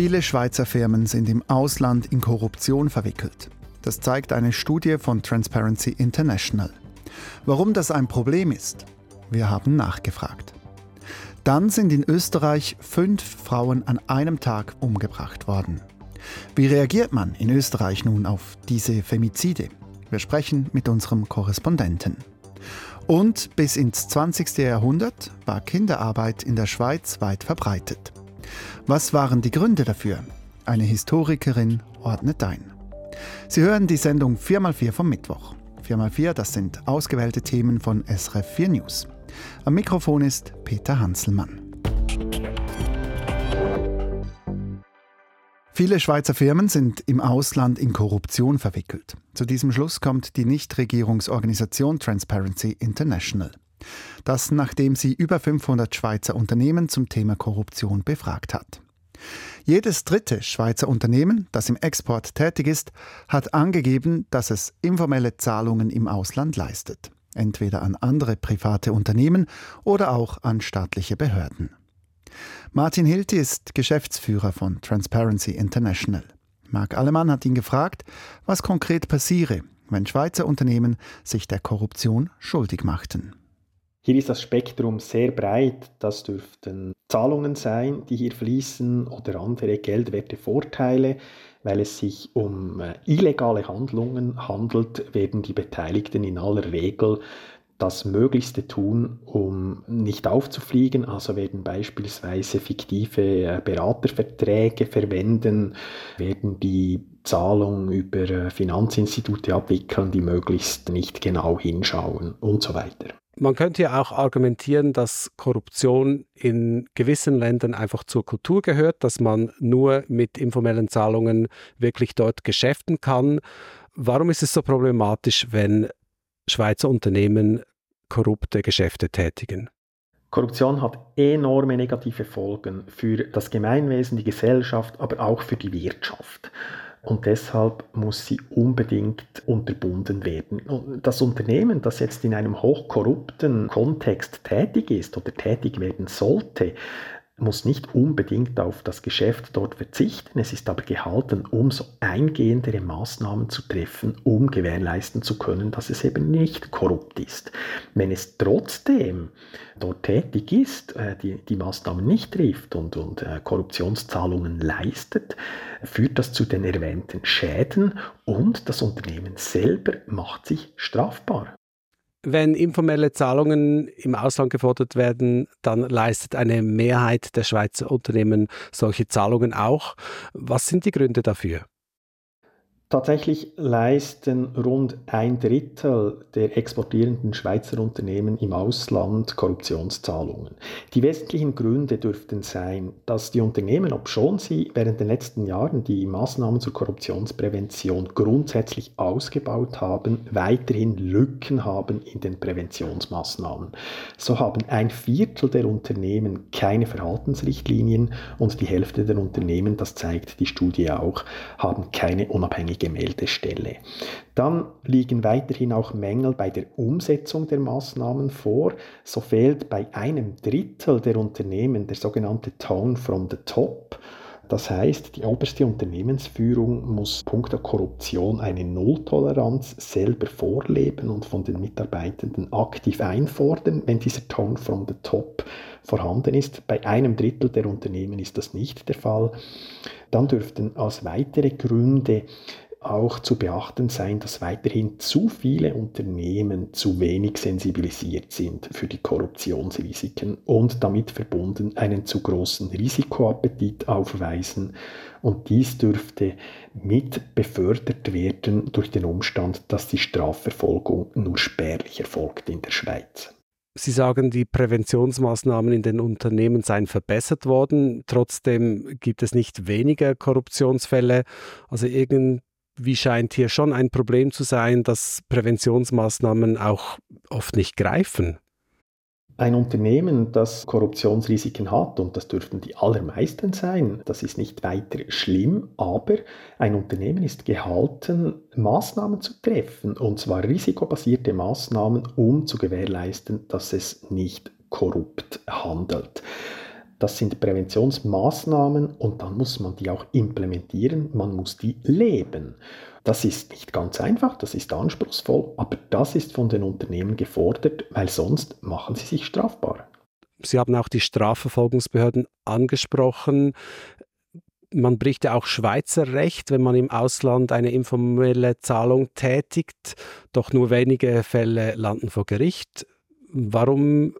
Viele Schweizer Firmen sind im Ausland in Korruption verwickelt. Das zeigt eine Studie von Transparency International. Warum das ein Problem ist? Wir haben nachgefragt. Dann sind in Österreich fünf Frauen an einem Tag umgebracht worden. Wie reagiert man in Österreich nun auf diese Femizide? Wir sprechen mit unserem Korrespondenten. Und bis ins 20. Jahrhundert war Kinderarbeit in der Schweiz weit verbreitet. Was waren die Gründe dafür? Eine Historikerin ordnet ein. Sie hören die Sendung 4x4 vom Mittwoch. 4x4, das sind ausgewählte Themen von SRF 4 News. Am Mikrofon ist Peter Hanselmann. Viele Schweizer Firmen sind im Ausland in Korruption verwickelt. Zu diesem Schluss kommt die Nichtregierungsorganisation Transparency International. Das nachdem sie über 500 Schweizer Unternehmen zum Thema Korruption befragt hat. Jedes dritte Schweizer Unternehmen, das im Export tätig ist, hat angegeben, dass es informelle Zahlungen im Ausland leistet, entweder an andere private Unternehmen oder auch an staatliche Behörden. Martin Hilti ist Geschäftsführer von Transparency International. Marc Allemann hat ihn gefragt, was konkret passiere, wenn Schweizer Unternehmen sich der Korruption schuldig machten. Hier ist das Spektrum sehr breit. Das dürften Zahlungen sein, die hier fließen oder andere geldwerte Vorteile. Weil es sich um äh, illegale Handlungen handelt, werden die Beteiligten in aller Regel das Möglichste tun, um nicht aufzufliegen. Also werden beispielsweise fiktive äh, Beraterverträge verwenden, werden die Zahlung über äh, Finanzinstitute abwickeln, die möglichst nicht genau hinschauen und so weiter. Man könnte ja auch argumentieren, dass Korruption in gewissen Ländern einfach zur Kultur gehört, dass man nur mit informellen Zahlungen wirklich dort geschäften kann. Warum ist es so problematisch, wenn Schweizer Unternehmen korrupte Geschäfte tätigen? Korruption hat enorme negative Folgen für das Gemeinwesen, die Gesellschaft, aber auch für die Wirtschaft und deshalb muss sie unbedingt unterbunden werden. Und das Unternehmen, das jetzt in einem hochkorrupten Kontext tätig ist oder tätig werden sollte, muss nicht unbedingt auf das Geschäft dort verzichten. Es ist aber gehalten, umso eingehendere Maßnahmen zu treffen, um gewährleisten zu können, dass es eben nicht korrupt ist. Wenn es trotzdem dort tätig ist, äh, die, die Maßnahmen nicht trifft und, und äh, Korruptionszahlungen leistet, führt das zu den erwähnten Schäden und das Unternehmen selber macht sich strafbar. Wenn informelle Zahlungen im Ausland gefordert werden, dann leistet eine Mehrheit der Schweizer Unternehmen solche Zahlungen auch. Was sind die Gründe dafür? Tatsächlich leisten rund ein Drittel der exportierenden Schweizer Unternehmen im Ausland Korruptionszahlungen. Die wesentlichen Gründe dürften sein, dass die Unternehmen, obschon sie während den letzten Jahren die Maßnahmen zur Korruptionsprävention grundsätzlich ausgebaut haben, weiterhin Lücken haben in den Präventionsmaßnahmen. So haben ein Viertel der Unternehmen keine Verhaltensrichtlinien und die Hälfte der Unternehmen, das zeigt die Studie auch, haben keine unabhängige Gemeldestelle. Dann liegen weiterhin auch Mängel bei der Umsetzung der Maßnahmen vor. So fehlt bei einem Drittel der Unternehmen der sogenannte Tone from the Top. Das heißt, die oberste Unternehmensführung muss punkto Korruption eine Nulltoleranz selber vorleben und von den Mitarbeitenden aktiv einfordern, wenn dieser Tone from the Top vorhanden ist. Bei einem Drittel der Unternehmen ist das nicht der Fall. Dann dürften als weitere Gründe auch zu beachten sein, dass weiterhin zu viele Unternehmen zu wenig sensibilisiert sind für die Korruptionsrisiken und damit verbunden einen zu großen Risikoappetit aufweisen. Und dies dürfte mit befördert werden durch den Umstand, dass die Strafverfolgung nur spärlich erfolgt in der Schweiz. Sie sagen, die Präventionsmaßnahmen in den Unternehmen seien verbessert worden. Trotzdem gibt es nicht weniger Korruptionsfälle. Also irgend wie scheint hier schon ein Problem zu sein, dass Präventionsmaßnahmen auch oft nicht greifen. Ein Unternehmen, das Korruptionsrisiken hat, und das dürften die allermeisten sein, das ist nicht weiter schlimm, aber ein Unternehmen ist gehalten, Maßnahmen zu treffen, und zwar risikobasierte Maßnahmen, um zu gewährleisten, dass es nicht korrupt handelt. Das sind Präventionsmaßnahmen und dann muss man die auch implementieren, man muss die leben. Das ist nicht ganz einfach, das ist anspruchsvoll, aber das ist von den Unternehmen gefordert, weil sonst machen sie sich strafbar. Sie haben auch die Strafverfolgungsbehörden angesprochen. Man bricht ja auch Schweizer Recht, wenn man im Ausland eine informelle Zahlung tätigt. Doch nur wenige Fälle landen vor Gericht. Warum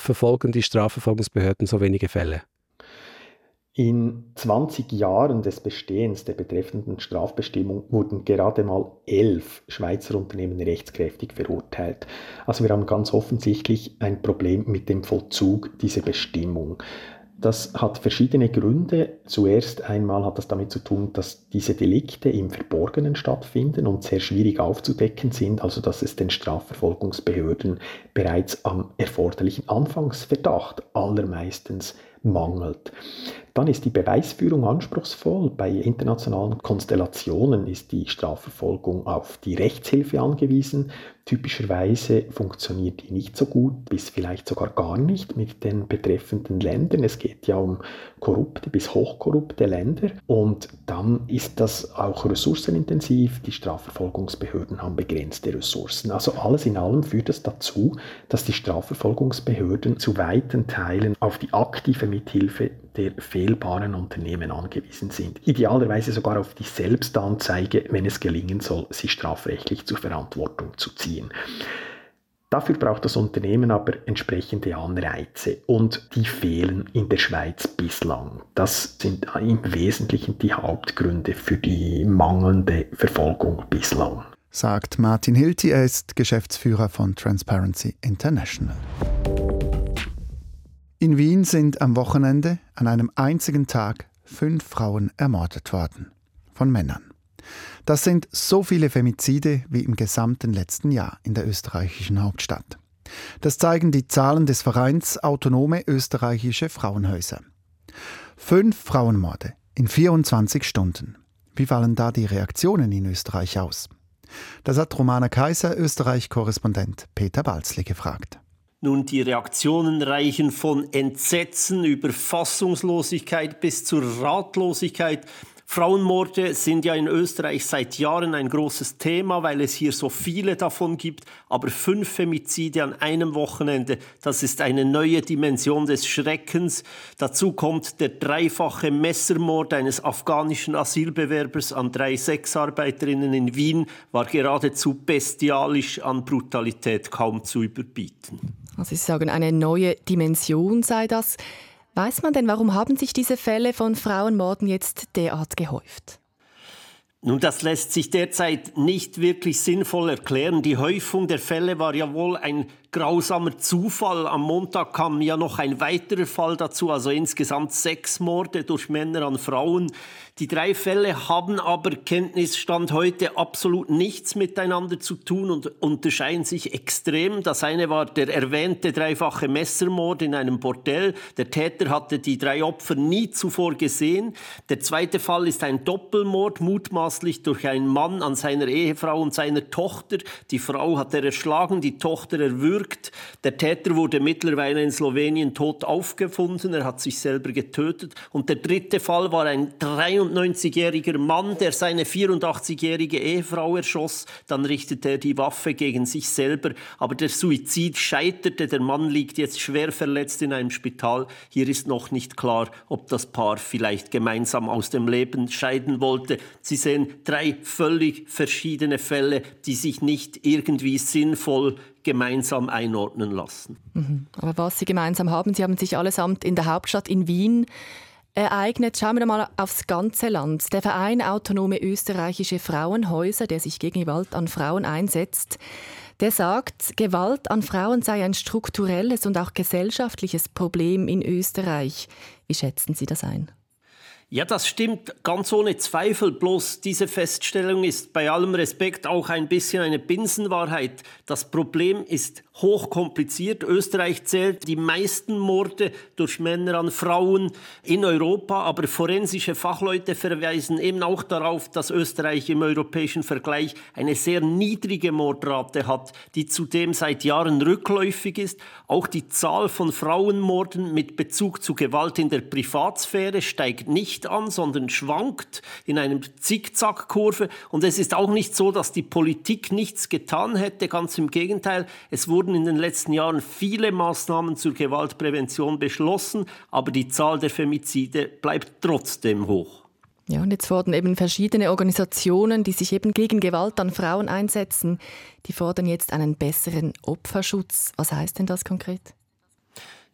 verfolgen die Strafverfolgungsbehörden so wenige Fälle? In 20 Jahren des Bestehens der betreffenden Strafbestimmung wurden gerade mal elf Schweizer Unternehmen rechtskräftig verurteilt. Also wir haben ganz offensichtlich ein Problem mit dem Vollzug dieser Bestimmung. Das hat verschiedene Gründe. Zuerst einmal hat das damit zu tun, dass diese Delikte im Verborgenen stattfinden und sehr schwierig aufzudecken sind, also dass es den Strafverfolgungsbehörden bereits am erforderlichen Anfangsverdacht allermeistens mangelt. Dann ist die Beweisführung anspruchsvoll. Bei internationalen Konstellationen ist die Strafverfolgung auf die Rechtshilfe angewiesen. Typischerweise funktioniert die nicht so gut, bis vielleicht sogar gar nicht mit den betreffenden Ländern. Es geht ja um korrupte bis hochkorrupte Länder. Und dann ist das auch ressourcenintensiv. Die Strafverfolgungsbehörden haben begrenzte Ressourcen. Also alles in allem führt es dazu, dass die Strafverfolgungsbehörden zu weiten Teilen auf die aktive Mithilfe der fehlbaren Unternehmen angewiesen sind. Idealerweise sogar auf die Selbstanzeige, wenn es gelingen soll, sie strafrechtlich zur Verantwortung zu ziehen. Dafür braucht das Unternehmen aber entsprechende Anreize und die fehlen in der Schweiz bislang. Das sind im Wesentlichen die Hauptgründe für die mangelnde Verfolgung bislang. Sagt Martin Hilti, er ist Geschäftsführer von Transparency International. In Wien sind am Wochenende an einem einzigen Tag fünf Frauen ermordet worden. Von Männern. Das sind so viele Femizide wie im gesamten letzten Jahr in der österreichischen Hauptstadt. Das zeigen die Zahlen des Vereins Autonome österreichische Frauenhäuser. Fünf Frauenmorde in 24 Stunden. Wie fallen da die Reaktionen in Österreich aus? Das hat Romana Kaiser, Österreich-Korrespondent Peter Balzli gefragt. Nun, die Reaktionen reichen von Entsetzen über Fassungslosigkeit bis zur Ratlosigkeit. Frauenmorde sind ja in Österreich seit Jahren ein großes Thema, weil es hier so viele davon gibt. Aber fünf Femizide an einem Wochenende, das ist eine neue Dimension des Schreckens. Dazu kommt der dreifache Messermord eines afghanischen Asylbewerbers an drei Sexarbeiterinnen in Wien, war geradezu bestialisch an Brutalität kaum zu überbieten. Also Sie sagen, eine neue Dimension sei das. Weiß man denn, warum haben sich diese Fälle von Frauenmorden jetzt derart gehäuft? Nun, das lässt sich derzeit nicht wirklich sinnvoll erklären. Die Häufung der Fälle war ja wohl ein grausamer Zufall. Am Montag kam ja noch ein weiterer Fall dazu, also insgesamt sechs Morde durch Männer an Frauen. Die drei Fälle haben aber Kenntnisstand heute absolut nichts miteinander zu tun und unterscheiden sich extrem. Das eine war der erwähnte dreifache Messermord in einem Bordell. Der Täter hatte die drei Opfer nie zuvor gesehen. Der zweite Fall ist ein Doppelmord, mutmaßlich durch einen Mann an seiner Ehefrau und seiner Tochter. Die Frau hat er erschlagen, die Tochter erwürgt. Der Täter wurde mittlerweile in Slowenien tot aufgefunden. Er hat sich selber getötet. Und der dritte Fall war ein 93 92-jähriger Mann, der seine 84-jährige Ehefrau erschoss. Dann richtete er die Waffe gegen sich selber. Aber der Suizid scheiterte. Der Mann liegt jetzt schwer verletzt in einem Spital. Hier ist noch nicht klar, ob das Paar vielleicht gemeinsam aus dem Leben scheiden wollte. Sie sehen drei völlig verschiedene Fälle, die sich nicht irgendwie sinnvoll gemeinsam einordnen lassen. Mhm. Aber was Sie gemeinsam haben, Sie haben sich allesamt in der Hauptstadt in Wien ereignet. Schauen wir mal aufs ganze Land. Der Verein Autonome Österreichische Frauenhäuser, der sich gegen Gewalt an Frauen einsetzt, der sagt, Gewalt an Frauen sei ein strukturelles und auch gesellschaftliches Problem in Österreich. Wie schätzen Sie das ein? Ja, das stimmt ganz ohne Zweifel. Bloß diese Feststellung ist bei allem Respekt auch ein bisschen eine Binsenwahrheit. Das Problem ist hochkompliziert. Österreich zählt die meisten Morde durch Männer an Frauen in Europa, aber forensische Fachleute verweisen eben auch darauf, dass Österreich im europäischen Vergleich eine sehr niedrige Mordrate hat, die zudem seit Jahren rückläufig ist. Auch die Zahl von Frauenmorden mit Bezug zu Gewalt in der Privatsphäre steigt nicht an, sondern schwankt in einem Zickzackkurve. Und es ist auch nicht so, dass die Politik nichts getan hätte. Ganz im Gegenteil, es wurden in den letzten Jahren viele Maßnahmen zur Gewaltprävention beschlossen, aber die Zahl der Femizide bleibt trotzdem hoch. Ja, und jetzt fordern eben verschiedene Organisationen, die sich eben gegen Gewalt an Frauen einsetzen, die fordern jetzt einen besseren Opferschutz. Was heißt denn das konkret?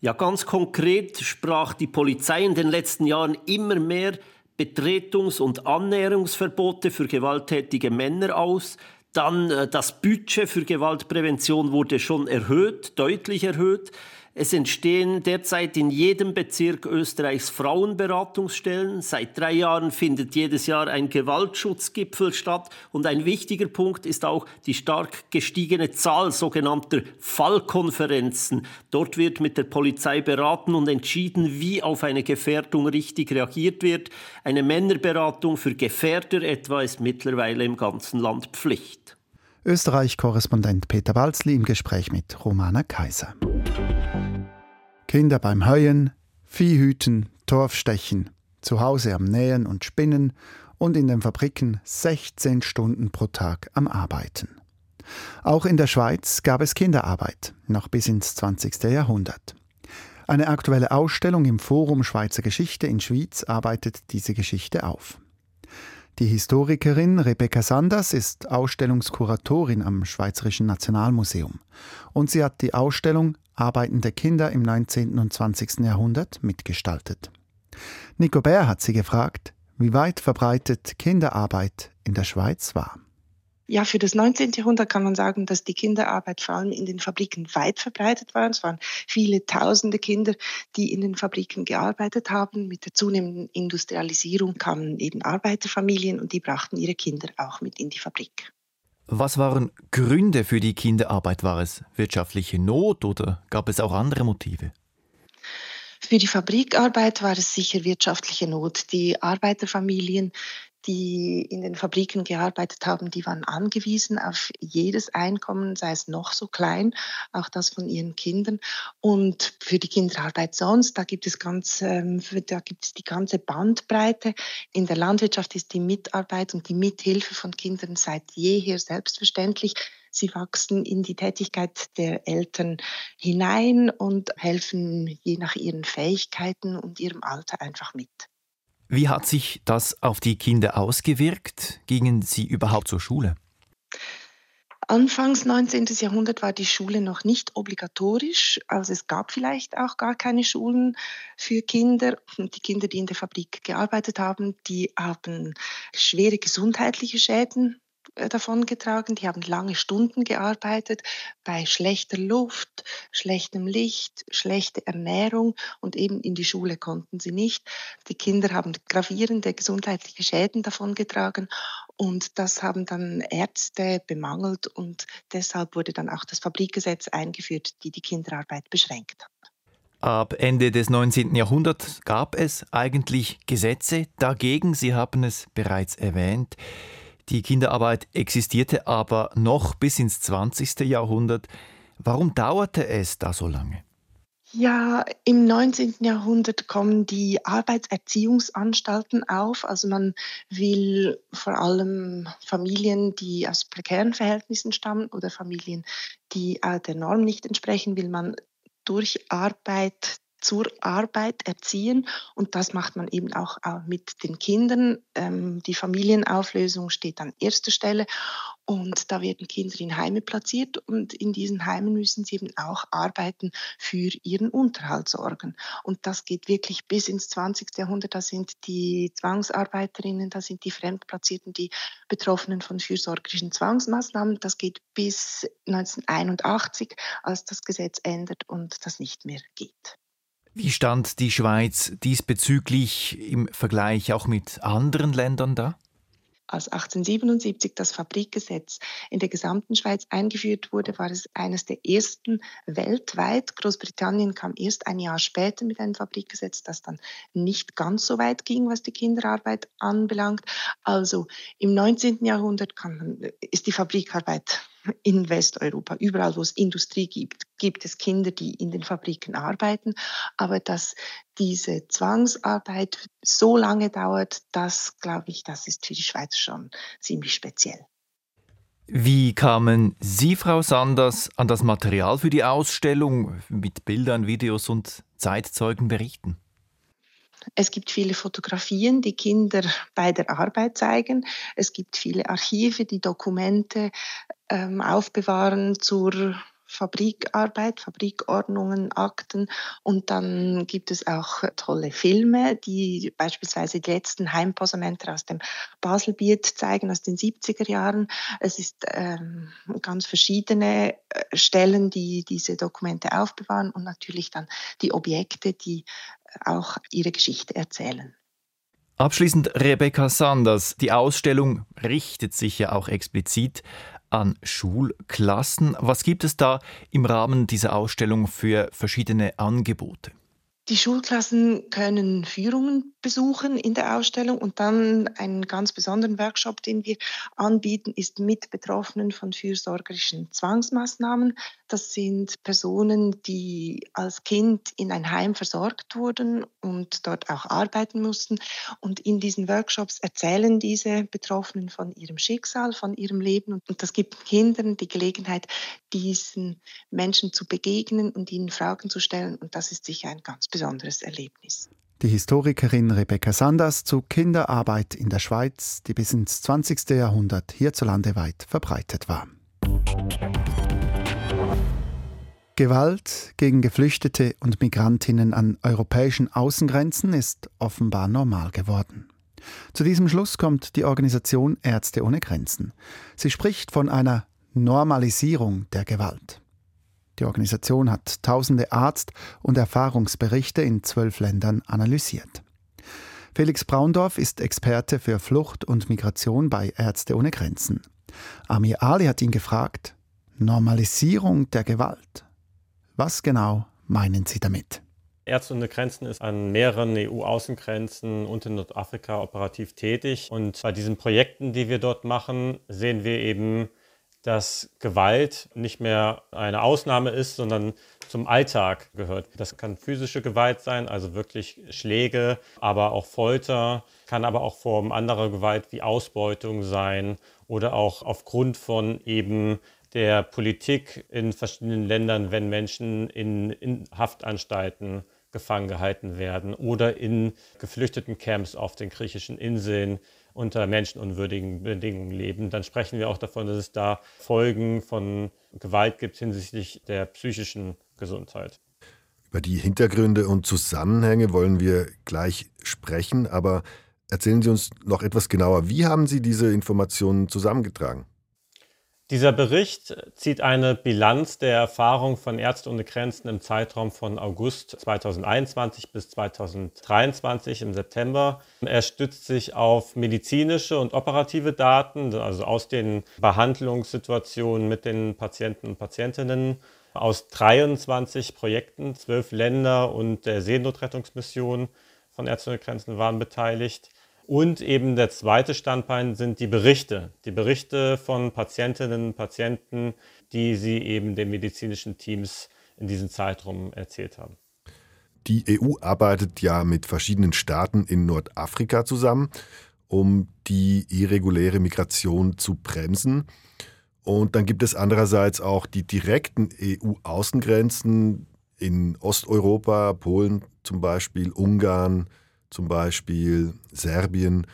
Ja, ganz konkret sprach die Polizei in den letzten Jahren immer mehr Betretungs- und Annäherungsverbote für gewalttätige Männer aus. Dann äh, das Budget für Gewaltprävention wurde schon erhöht, deutlich erhöht. Es entstehen derzeit in jedem Bezirk Österreichs Frauenberatungsstellen. Seit drei Jahren findet jedes Jahr ein Gewaltschutzgipfel statt. Und ein wichtiger Punkt ist auch die stark gestiegene Zahl sogenannter Fallkonferenzen. Dort wird mit der Polizei beraten und entschieden, wie auf eine Gefährdung richtig reagiert wird. Eine Männerberatung für Gefährder etwa ist mittlerweile im ganzen Land Pflicht. Österreich-Korrespondent Peter Balzli im Gespräch mit Romana Kaiser. Kinder beim Heuen, Viehhüten, Torfstechen, zu Hause am Nähen und Spinnen und in den Fabriken 16 Stunden pro Tag am Arbeiten. Auch in der Schweiz gab es Kinderarbeit, noch bis ins 20. Jahrhundert. Eine aktuelle Ausstellung im Forum Schweizer Geschichte in Schwyz arbeitet diese Geschichte auf. Die Historikerin Rebecca Sanders ist Ausstellungskuratorin am Schweizerischen Nationalmuseum und sie hat die Ausstellung arbeitende Kinder im 19. und 20. Jahrhundert mitgestaltet. Nico Bär hat sie gefragt, wie weit verbreitet Kinderarbeit in der Schweiz war. Ja, für das 19. Jahrhundert kann man sagen, dass die Kinderarbeit vor allem in den Fabriken weit verbreitet war. Es waren viele tausende Kinder, die in den Fabriken gearbeitet haben. Mit der zunehmenden Industrialisierung kamen eben Arbeiterfamilien und die brachten ihre Kinder auch mit in die Fabrik. Was waren Gründe für die Kinderarbeit? War es wirtschaftliche Not oder gab es auch andere Motive? Für die Fabrikarbeit war es sicher wirtschaftliche Not. Die Arbeiterfamilien die in den Fabriken gearbeitet haben, die waren angewiesen auf jedes Einkommen, sei es noch so klein, auch das von ihren Kindern. Und für die Kinderarbeit sonst, da gibt es ganz, ähm, da gibt es die ganze Bandbreite. In der Landwirtschaft ist die Mitarbeit und die Mithilfe von Kindern seit jeher selbstverständlich. Sie wachsen in die Tätigkeit der Eltern hinein und helfen je nach ihren Fähigkeiten und ihrem Alter einfach mit. Wie hat sich das auf die Kinder ausgewirkt? Gingen sie überhaupt zur Schule? Anfangs 19. Jahrhundert war die Schule noch nicht obligatorisch. Also es gab vielleicht auch gar keine Schulen für Kinder. Und die Kinder, die in der Fabrik gearbeitet haben, die haben schwere gesundheitliche Schäden davongetragen. Die haben lange Stunden gearbeitet bei schlechter Luft, schlechtem Licht, schlechter Ernährung und eben in die Schule konnten sie nicht. Die Kinder haben gravierende gesundheitliche Schäden davongetragen und das haben dann Ärzte bemangelt und deshalb wurde dann auch das Fabrikgesetz eingeführt, die die Kinderarbeit beschränkt hat. Ab Ende des 19. Jahrhunderts gab es eigentlich Gesetze dagegen, Sie haben es bereits erwähnt. Die Kinderarbeit existierte aber noch bis ins 20. Jahrhundert. Warum dauerte es da so lange? Ja, im 19. Jahrhundert kommen die Arbeitserziehungsanstalten auf. Also man will vor allem Familien, die aus prekären Verhältnissen stammen oder Familien, die der Norm nicht entsprechen, will man durch Arbeit zur Arbeit erziehen. Und das macht man eben auch mit den Kindern. Ähm, die Familienauflösung steht an erster Stelle. Und da werden Kinder in Heime platziert und in diesen Heimen müssen sie eben auch arbeiten für ihren Unterhalt sorgen. Und das geht wirklich bis ins 20. Jahrhundert. Da sind die Zwangsarbeiterinnen, da sind die Fremdplatzierten, die Betroffenen von fürsorgerischen Zwangsmaßnahmen. Das geht bis 1981, als das Gesetz ändert und das nicht mehr geht. Wie stand die Schweiz diesbezüglich im Vergleich auch mit anderen Ländern da? Als 1877 das Fabrikgesetz in der gesamten Schweiz eingeführt wurde, war es eines der ersten weltweit. Großbritannien kam erst ein Jahr später mit einem Fabrikgesetz, das dann nicht ganz so weit ging, was die Kinderarbeit anbelangt. Also im 19. Jahrhundert man, ist die Fabrikarbeit in Westeuropa, überall wo es Industrie gibt, gibt es Kinder, die in den Fabriken arbeiten. Aber dass diese Zwangsarbeit so lange dauert, das glaube ich, das ist für die Schweiz schon ziemlich speziell. Wie kamen Sie, Frau Sanders, an das Material für die Ausstellung mit Bildern, Videos und Zeitzeugenberichten? Es gibt viele Fotografien, die Kinder bei der Arbeit zeigen. Es gibt viele Archive, die Dokumente ähm, aufbewahren zur Fabrikarbeit, Fabrikordnungen, Akten und dann gibt es auch tolle Filme, die beispielsweise die letzten Heimposamenter aus dem Baselbiet zeigen, aus den 70er Jahren. Es ist ähm, ganz verschiedene äh, Stellen, die diese Dokumente aufbewahren und natürlich dann die Objekte, die auch ihre Geschichte erzählen. Abschließend Rebecca Sanders. Die Ausstellung richtet sich ja auch explizit an Schulklassen. Was gibt es da im Rahmen dieser Ausstellung für verschiedene Angebote? Die Schulklassen können Führungen besuchen in der Ausstellung und dann einen ganz besonderen Workshop, den wir anbieten, ist mit Betroffenen von fürsorgerischen Zwangsmaßnahmen. Das sind Personen, die als Kind in ein Heim versorgt wurden und dort auch arbeiten mussten. Und in diesen Workshops erzählen diese Betroffenen von ihrem Schicksal, von ihrem Leben. Und das gibt Kindern die Gelegenheit, diesen Menschen zu begegnen und ihnen Fragen zu stellen. Und das ist sicher ein ganz besonderes Erlebnis. Die Historikerin Rebecca Sanders zu Kinderarbeit in der Schweiz, die bis ins 20. Jahrhundert hierzulande weit verbreitet war. Gewalt gegen Geflüchtete und Migrantinnen an europäischen Außengrenzen ist offenbar normal geworden. Zu diesem Schluss kommt die Organisation Ärzte ohne Grenzen. Sie spricht von einer Normalisierung der Gewalt. Die Organisation hat tausende Arzt- und Erfahrungsberichte in zwölf Ländern analysiert. Felix Braundorf ist Experte für Flucht und Migration bei Ärzte ohne Grenzen. Amir Ali hat ihn gefragt, Normalisierung der Gewalt. Was genau meinen Sie damit? Ärzte ohne Grenzen ist an mehreren EU-Außengrenzen und in Nordafrika operativ tätig. Und bei diesen Projekten, die wir dort machen, sehen wir eben, dass Gewalt nicht mehr eine Ausnahme ist, sondern zum Alltag gehört. Das kann physische Gewalt sein, also wirklich Schläge, aber auch Folter, kann aber auch Formen anderer Gewalt wie Ausbeutung sein oder auch aufgrund von eben der Politik in verschiedenen Ländern, wenn Menschen in, in Haftanstalten gefangen gehalten werden oder in geflüchteten Camps auf den griechischen Inseln unter menschenunwürdigen Bedingungen leben, dann sprechen wir auch davon, dass es da Folgen von Gewalt gibt hinsichtlich der psychischen Gesundheit. Über die Hintergründe und Zusammenhänge wollen wir gleich sprechen, aber erzählen Sie uns noch etwas genauer, wie haben Sie diese Informationen zusammengetragen? Dieser Bericht zieht eine Bilanz der Erfahrung von Ärzte ohne Grenzen im Zeitraum von August 2021 bis 2023 im September. Er stützt sich auf medizinische und operative Daten, also aus den Behandlungssituationen mit den Patienten und Patientinnen aus 23 Projekten, zwölf Länder und der Seenotrettungsmission von Ärzte ohne Grenzen waren beteiligt. Und eben der zweite Standbein sind die Berichte. Die Berichte von Patientinnen und Patienten, die sie eben den medizinischen Teams in diesem Zeitraum erzählt haben. Die EU arbeitet ja mit verschiedenen Staaten in Nordafrika zusammen, um die irreguläre Migration zu bremsen. Und dann gibt es andererseits auch die direkten EU-Außengrenzen in Osteuropa, Polen zum Beispiel, Ungarn, zum Beispiel Serbien.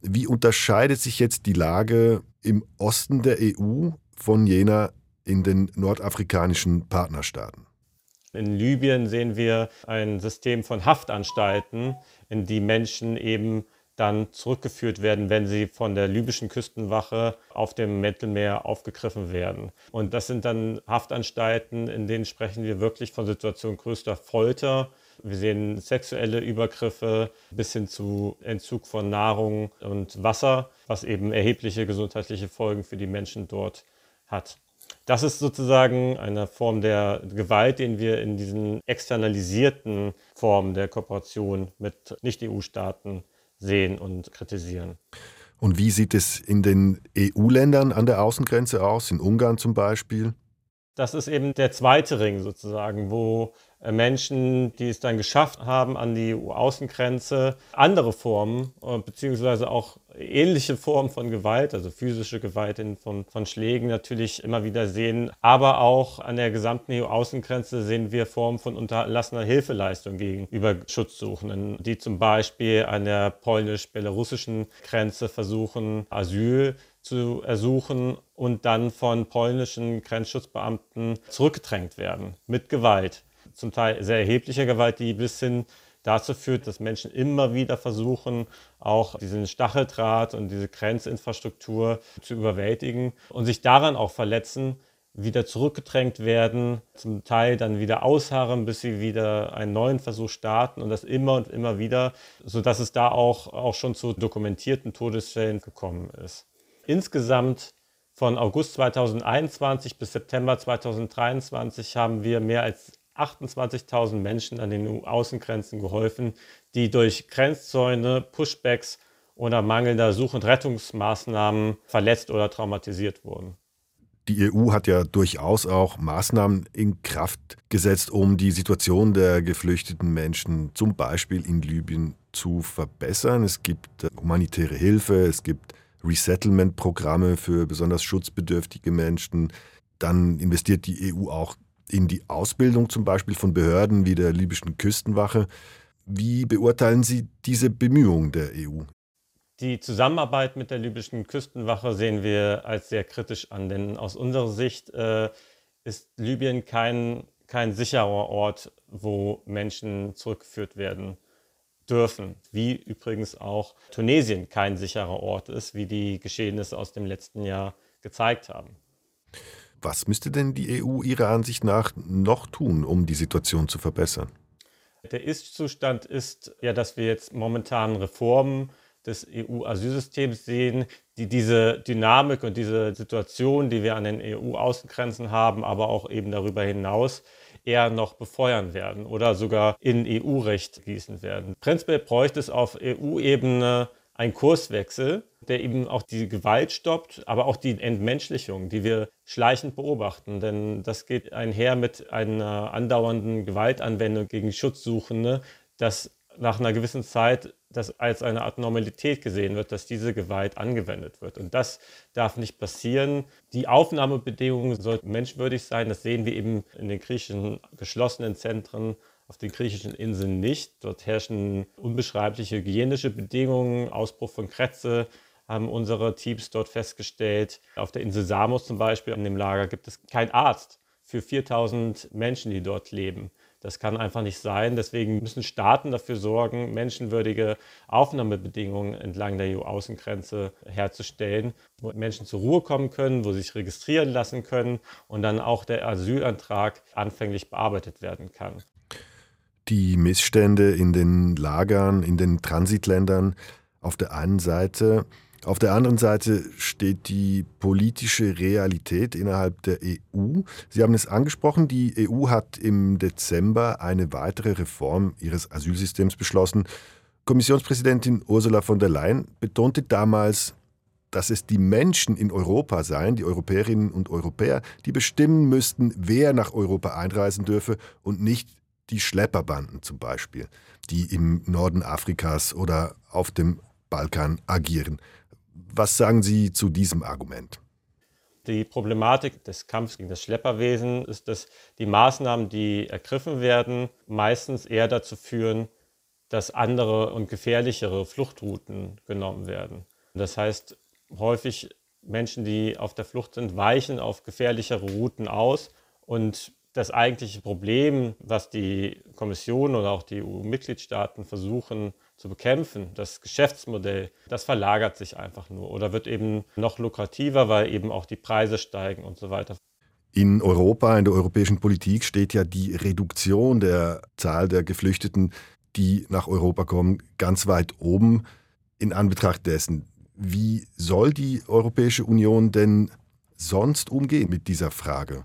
Wie unterscheidet sich jetzt die Lage im Osten der EU von jener in den nordafrikanischen Partnerstaaten? In Libyen sehen wir ein System von Haftanstalten, in die Menschen eben dann zurückgeführt werden, wenn sie von der libyschen Küstenwache auf dem Mittelmeer aufgegriffen werden. Und das sind dann Haftanstalten, in denen sprechen wir wirklich von Situationen größter Folter, Wir sehen sexuelle Übergriffe bis hin zu Entzug von Nahrung und Wasser, was eben erhebliche gesundheitliche Folgen für die Menschen dort hat. Das ist sozusagen eine Form der Gewalt, den wir in diesen externalisierten Formen der Kooperation mit Nicht-EU-Staaten sehen und kritisieren. Und wie sieht es in den EU-Ländern an der Außengrenze aus, in Ungarn zum Beispiel? Das ist eben der zweite Ring sozusagen, wo Menschen, die es dann geschafft haben an die EU-Außengrenze, andere Formen äh, beziehungsweise auch ähnliche Formen von Gewalt, also physische Gewalt in, von, von Schlägen natürlich immer wieder sehen. Aber auch an der gesamten EU-Außengrenze sehen wir Formen von unterlassener Hilfeleistung gegenüber Schutzsuchenden, die zum Beispiel an der polnisch-belarussischen Grenze versuchen, Asyl zu ersuchen und dann von polnischen Grenzschutzbeamten zurückgedrängt werden mit Gewalt. Zum Teil sehr erheblicher Gewalt, die bis hin dazu führt, dass Menschen immer wieder versuchen, auch diesen Stacheldraht und diese Grenzinfrastruktur zu überwältigen und sich daran auch verletzen, wieder zurückgedrängt werden, zum Teil dann wieder ausharren, bis sie wieder einen neuen Versuch starten und das immer und immer wieder, sodass es da auch, auch schon zu dokumentierten Todesfällen gekommen ist. Insgesamt von August 2021 bis September 2023 haben wir mehr als 28.000 Menschen an den EU-Außengrenzen geholfen, die durch Grenzzäune, Pushbacks oder mangelnder Such- und Rettungsmaßnahmen verletzt oder traumatisiert wurden. Die EU hat ja durchaus auch Maßnahmen in Kraft gesetzt, um die Situation der geflüchteten Menschen zum Beispiel in Libyen zu verbessern. Es gibt humanitäre Hilfe, es gibt Resettlement-Programme für besonders schutzbedürftige Menschen. Dann investiert die EU auch in die Ausbildung zum Beispiel von Behörden wie der libyschen Küstenwache. Wie beurteilen Sie diese Bemühungen der EU? Die Zusammenarbeit mit der libyschen Küstenwache sehen wir als sehr kritisch an, denn aus unserer Sicht äh, ist Libyen kein, kein sicherer Ort, wo Menschen zurückgeführt werden dürfen, wie übrigens auch Tunesien kein sicherer Ort ist, wie die Geschehnisse aus dem letzten Jahr gezeigt haben. Was müsste denn die EU Ihrer Ansicht nach noch tun, um die Situation zu verbessern? Der Ist-Zustand ist ja, dass wir jetzt momentan Reformen des EU-Asylsystems sehen, die diese Dynamik und diese Situation, die wir an den EU-Außengrenzen haben, aber auch eben darüber hinaus eher noch befeuern werden oder sogar in EU-Recht gießen werden. Prinzipiell bräuchte es auf EU-Ebene einen Kurswechsel, der eben auch die Gewalt stoppt, aber auch die Entmenschlichung, die wir schleichend beobachten. Denn das geht einher mit einer andauernden Gewaltanwendung gegen Schutzsuchende, dass nach einer gewissen Zeit das als eine Art Normalität gesehen wird, dass diese Gewalt angewendet wird. Und das darf nicht passieren. Die Aufnahmebedingungen sollten menschwürdig sein. Das sehen wir eben in den griechischen geschlossenen Zentren auf den griechischen Inseln nicht. Dort herrschen unbeschreibliche hygienische Bedingungen, Ausbruch von Krätze haben unsere Teams dort festgestellt. Auf der Insel Samos zum Beispiel, in dem Lager, gibt es keinen Arzt für 4000 Menschen, die dort leben. Das kann einfach nicht sein. Deswegen müssen Staaten dafür sorgen, menschenwürdige Aufnahmebedingungen entlang der EU-Außengrenze herzustellen, wo Menschen zur Ruhe kommen können, wo sie sich registrieren lassen können und dann auch der Asylantrag anfänglich bearbeitet werden kann. Die Missstände in den Lagern, in den Transitländern auf der einen Seite auf der anderen Seite steht die politische Realität innerhalb der EU. Sie haben es angesprochen, die EU hat im Dezember eine weitere Reform ihres Asylsystems beschlossen. Kommissionspräsidentin Ursula von der Leyen betonte damals, dass es die Menschen in Europa seien, die Europäerinnen und Europäer, die bestimmen müssten, wer nach Europa einreisen dürfe und nicht die Schlepperbanden zum Beispiel, die im Norden Afrikas oder auf dem Balkan agieren. Was sagen Sie zu diesem Argument? Die Problematik des Kampfes gegen das Schlepperwesen ist, dass die Maßnahmen, die ergriffen werden, meistens eher dazu führen, dass andere und gefährlichere Fluchtrouten genommen werden. Das heißt, häufig Menschen, die auf der Flucht sind, weichen auf gefährlichere Routen aus und das eigentliche Problem, was die Kommission oder auch die EU-Mitgliedstaaten versuchen zu bekämpfen, das Geschäftsmodell, das verlagert sich einfach nur oder wird eben noch lukrativer, weil eben auch die Preise steigen und so weiter. In Europa, in der europäischen Politik steht ja die Reduktion der Zahl der Geflüchteten, die nach Europa kommen, ganz weit oben. In Anbetracht dessen, wie soll die Europäische Union denn sonst umgehen mit dieser Frage?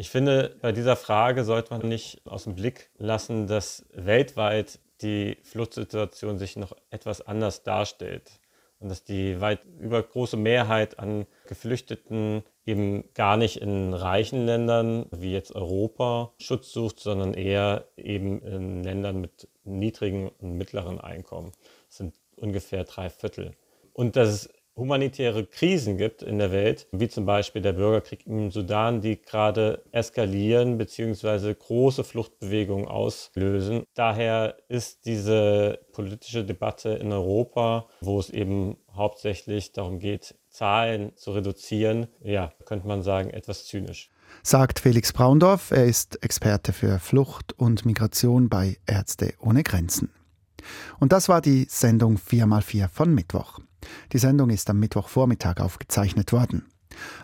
Ich finde, bei dieser Frage sollte man nicht aus dem Blick lassen, dass weltweit die Fluchtsituation sich noch etwas anders darstellt und dass die weit übergroße Mehrheit an Geflüchteten eben gar nicht in reichen Ländern wie jetzt Europa Schutz sucht, sondern eher eben in Ländern mit niedrigen und mittleren Einkommen. Das sind ungefähr drei Viertel. Und dass es humanitäre Krisen gibt in der Welt, wie zum Beispiel der Bürgerkrieg im Sudan, die gerade eskalieren bzw. große Fluchtbewegungen auslösen. Daher ist diese politische Debatte in Europa, wo es eben hauptsächlich darum geht, Zahlen zu reduzieren, ja, könnte man sagen, etwas zynisch. Sagt Felix Braundorf, er ist Experte für Flucht und Migration bei Ärzte ohne Grenzen. Und das war die Sendung 4x4 von Mittwoch. Die Sendung ist am Mittwochvormittag aufgezeichnet worden.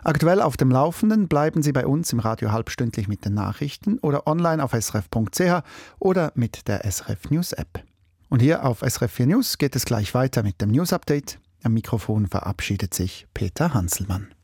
Aktuell auf dem Laufenden bleiben Sie bei uns im Radio halbstündlich mit den Nachrichten oder online auf srf.ch oder mit der SRF News App. Und hier auf SRF 4 News geht es gleich weiter mit dem News Update. Am Mikrofon verabschiedet sich Peter Hanselmann.